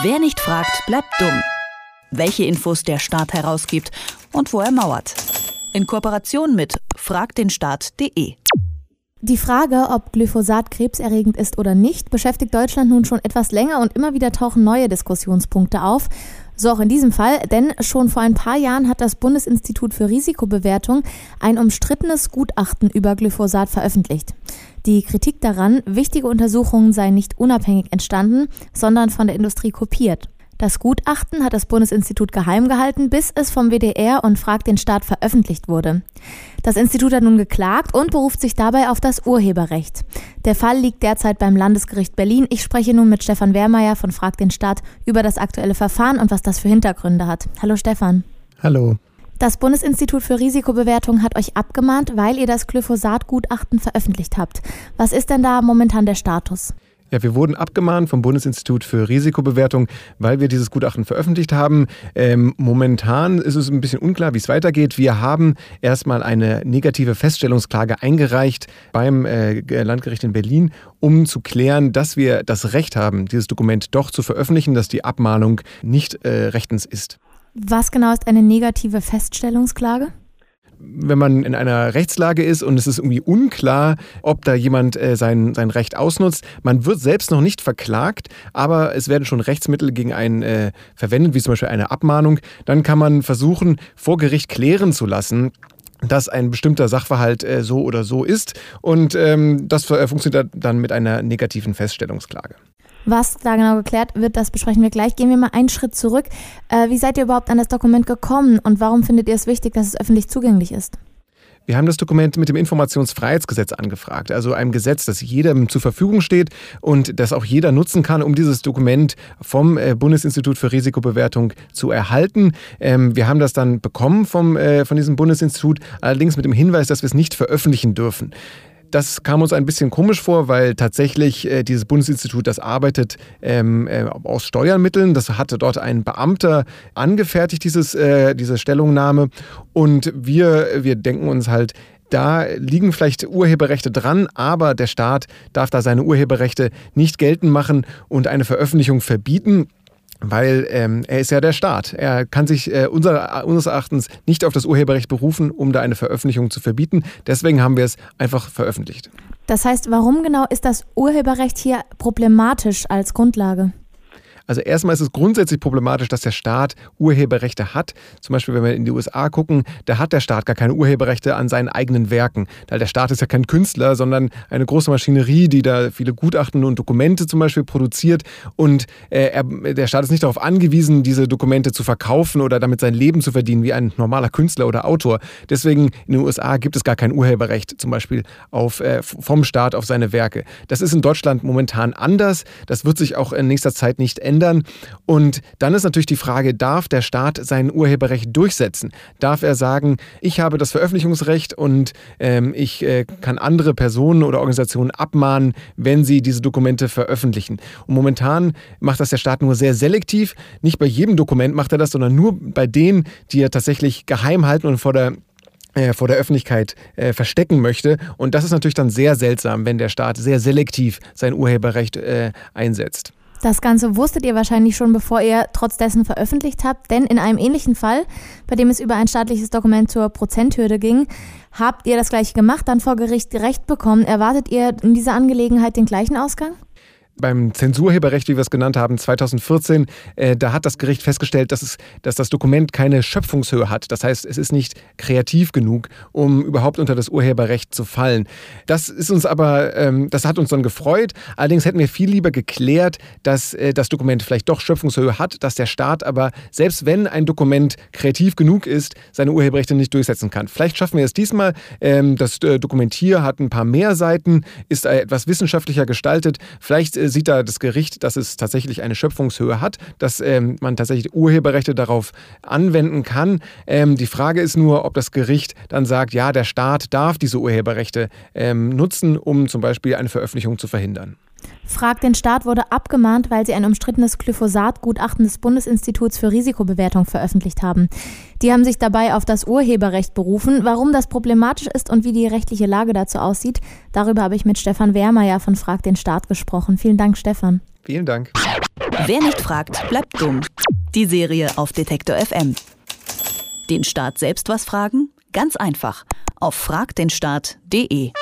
Wer nicht fragt, bleibt dumm. Welche Infos der Staat herausgibt und wo er mauert. In Kooperation mit fragdenstaat.de. Die Frage, ob Glyphosat krebserregend ist oder nicht, beschäftigt Deutschland nun schon etwas länger und immer wieder tauchen neue Diskussionspunkte auf. So auch in diesem Fall, denn schon vor ein paar Jahren hat das Bundesinstitut für Risikobewertung ein umstrittenes Gutachten über Glyphosat veröffentlicht. Die Kritik daran, wichtige Untersuchungen seien nicht unabhängig entstanden, sondern von der Industrie kopiert. Das Gutachten hat das Bundesinstitut geheim gehalten, bis es vom WDR und Frag den Staat veröffentlicht wurde. Das Institut hat nun geklagt und beruft sich dabei auf das Urheberrecht. Der Fall liegt derzeit beim Landesgericht Berlin. Ich spreche nun mit Stefan Wehrmeier von Frag den Staat über das aktuelle Verfahren und was das für Hintergründe hat. Hallo Stefan. Hallo. Das Bundesinstitut für Risikobewertung hat euch abgemahnt, weil ihr das Glyphosat-Gutachten veröffentlicht habt. Was ist denn da momentan der Status? Ja, wir wurden abgemahnt vom Bundesinstitut für Risikobewertung, weil wir dieses Gutachten veröffentlicht haben. Ähm, momentan ist es ein bisschen unklar, wie es weitergeht. Wir haben erstmal eine negative Feststellungsklage eingereicht beim äh, Landgericht in Berlin, um zu klären, dass wir das Recht haben, dieses Dokument doch zu veröffentlichen, dass die Abmahnung nicht äh, rechtens ist. Was genau ist eine negative Feststellungsklage? Wenn man in einer Rechtslage ist und es ist irgendwie unklar, ob da jemand äh, sein, sein Recht ausnutzt. Man wird selbst noch nicht verklagt, aber es werden schon Rechtsmittel gegen einen äh, verwendet, wie zum Beispiel eine Abmahnung. Dann kann man versuchen, vor Gericht klären zu lassen, dass ein bestimmter Sachverhalt äh, so oder so ist. Und ähm, das äh, funktioniert dann mit einer negativen Feststellungsklage. Was da genau geklärt wird, das besprechen wir gleich. Gehen wir mal einen Schritt zurück. Äh, wie seid ihr überhaupt an das Dokument gekommen und warum findet ihr es wichtig, dass es öffentlich zugänglich ist? Wir haben das Dokument mit dem Informationsfreiheitsgesetz angefragt, also einem Gesetz, das jedem zur Verfügung steht und das auch jeder nutzen kann, um dieses Dokument vom äh, Bundesinstitut für Risikobewertung zu erhalten. Ähm, wir haben das dann bekommen vom, äh, von diesem Bundesinstitut, allerdings mit dem Hinweis, dass wir es nicht veröffentlichen dürfen. Das kam uns ein bisschen komisch vor, weil tatsächlich äh, dieses Bundesinstitut, das arbeitet ähm, äh, aus Steuermitteln. Das hatte dort ein Beamter angefertigt, dieses, äh, diese Stellungnahme. Und wir, wir denken uns halt, da liegen vielleicht Urheberrechte dran, aber der Staat darf da seine Urheberrechte nicht geltend machen und eine Veröffentlichung verbieten weil ähm, er ist ja der Staat. Er kann sich äh, unser, unseres Erachtens nicht auf das Urheberrecht berufen, um da eine Veröffentlichung zu verbieten. Deswegen haben wir es einfach veröffentlicht. Das heißt, warum genau ist das Urheberrecht hier problematisch als Grundlage? Also erstmal ist es grundsätzlich problematisch, dass der Staat Urheberrechte hat. Zum Beispiel, wenn wir in die USA gucken, da hat der Staat gar keine Urheberrechte an seinen eigenen Werken. Weil der Staat ist ja kein Künstler, sondern eine große Maschinerie, die da viele Gutachten und Dokumente zum Beispiel produziert. Und äh, er, der Staat ist nicht darauf angewiesen, diese Dokumente zu verkaufen oder damit sein Leben zu verdienen, wie ein normaler Künstler oder Autor. Deswegen in den USA gibt es gar kein Urheberrecht zum Beispiel auf, äh, vom Staat auf seine Werke. Das ist in Deutschland momentan anders. Das wird sich auch in nächster Zeit nicht ändern ändern. Und dann ist natürlich die Frage, darf der Staat sein Urheberrecht durchsetzen? Darf er sagen, ich habe das Veröffentlichungsrecht und ähm, ich äh, kann andere Personen oder Organisationen abmahnen, wenn sie diese Dokumente veröffentlichen? Und momentan macht das der Staat nur sehr selektiv. Nicht bei jedem Dokument macht er das, sondern nur bei denen, die er tatsächlich geheim halten und vor der äh, vor der Öffentlichkeit äh, verstecken möchte. Und das ist natürlich dann sehr seltsam, wenn der Staat sehr selektiv sein Urheberrecht äh, einsetzt. Das Ganze wusstet ihr wahrscheinlich schon, bevor ihr trotz dessen veröffentlicht habt, denn in einem ähnlichen Fall, bei dem es über ein staatliches Dokument zur Prozenthürde ging, habt ihr das gleiche gemacht, dann vor Gericht Recht bekommen. Erwartet ihr in dieser Angelegenheit den gleichen Ausgang? Beim Zensurheberrecht, wie wir es genannt haben, 2014, äh, da hat das Gericht festgestellt, dass, es, dass das Dokument keine Schöpfungshöhe hat. Das heißt, es ist nicht kreativ genug, um überhaupt unter das Urheberrecht zu fallen. Das ist uns aber, ähm, das hat uns dann gefreut. Allerdings hätten wir viel lieber geklärt, dass äh, das Dokument vielleicht doch Schöpfungshöhe hat, dass der Staat aber, selbst wenn ein Dokument kreativ genug ist, seine Urheberrechte nicht durchsetzen kann. Vielleicht schaffen wir es diesmal. Ähm, das äh, Dokument hier hat ein paar mehr Seiten, ist etwas wissenschaftlicher gestaltet. Vielleicht äh, sieht da das Gericht, dass es tatsächlich eine Schöpfungshöhe hat, dass ähm, man tatsächlich Urheberrechte darauf anwenden kann. Ähm, die Frage ist nur, ob das Gericht dann sagt, ja, der Staat darf diese Urheberrechte ähm, nutzen, um zum Beispiel eine Veröffentlichung zu verhindern. Frag den Staat wurde abgemahnt, weil sie ein umstrittenes Glyphosat-Gutachten des Bundesinstituts für Risikobewertung veröffentlicht haben. Die haben sich dabei auf das Urheberrecht berufen. Warum das problematisch ist und wie die rechtliche Lage dazu aussieht, darüber habe ich mit Stefan Wehrmeier von Frag den Staat gesprochen. Vielen Dank, Stefan. Vielen Dank. Wer nicht fragt, bleibt dumm. Die Serie auf Detektor FM. Den Staat selbst was fragen? Ganz einfach. Auf fragdenstaat.de.